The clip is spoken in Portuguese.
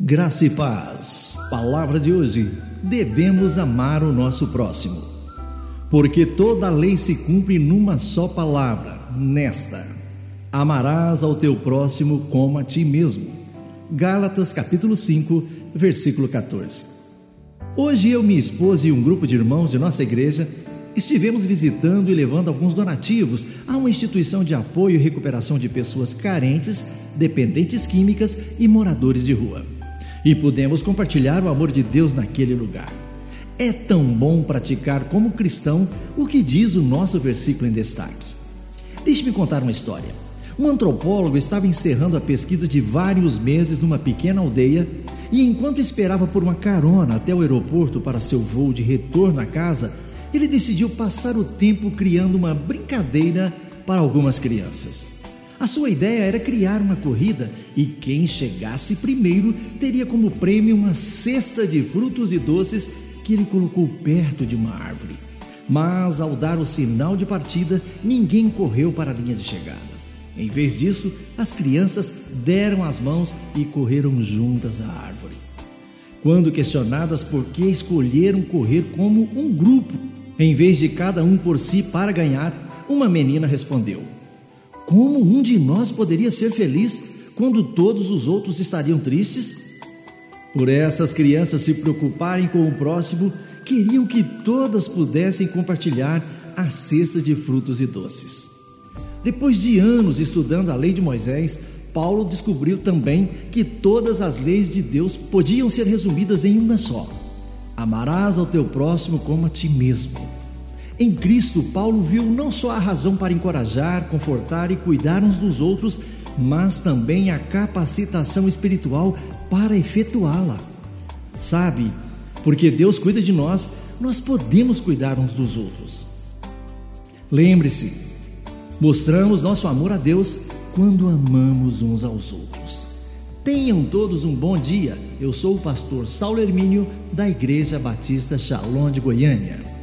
Graça e paz. Palavra de hoje: devemos amar o nosso próximo. Porque toda a lei se cumpre numa só palavra, nesta: amarás ao teu próximo como a ti mesmo. Gálatas capítulo 5, versículo 14. Hoje eu, minha esposa e um grupo de irmãos de nossa igreja estivemos visitando e levando alguns donativos a uma instituição de apoio e recuperação de pessoas carentes, dependentes químicas e moradores de rua e pudemos compartilhar o amor de Deus naquele lugar. É tão bom praticar como cristão o que diz o nosso versículo em destaque. Deixe-me contar uma história. Um antropólogo estava encerrando a pesquisa de vários meses numa pequena aldeia e, enquanto esperava por uma carona até o aeroporto para seu voo de retorno à casa, ele decidiu passar o tempo criando uma brincadeira para algumas crianças. A sua ideia era criar uma corrida e quem chegasse primeiro teria como prêmio uma cesta de frutos e doces que ele colocou perto de uma árvore. Mas ao dar o sinal de partida, ninguém correu para a linha de chegada. Em vez disso, as crianças deram as mãos e correram juntas à árvore. Quando questionadas por que escolheram correr como um grupo, em vez de cada um por si para ganhar, uma menina respondeu: como um de nós poderia ser feliz quando todos os outros estariam tristes? Por essas crianças se preocuparem com o próximo, queriam que todas pudessem compartilhar a cesta de frutos e doces. Depois de anos estudando a lei de Moisés, Paulo descobriu também que todas as leis de Deus podiam ser resumidas em uma só: amarás ao teu próximo como a ti mesmo. Em Cristo, Paulo viu não só a razão para encorajar, confortar e cuidar uns dos outros, mas também a capacitação espiritual para efetuá-la. Sabe, porque Deus cuida de nós, nós podemos cuidar uns dos outros. Lembre-se, mostramos nosso amor a Deus quando amamos uns aos outros. Tenham todos um bom dia. Eu sou o pastor Saulo Hermínio, da Igreja Batista Shalom de Goiânia.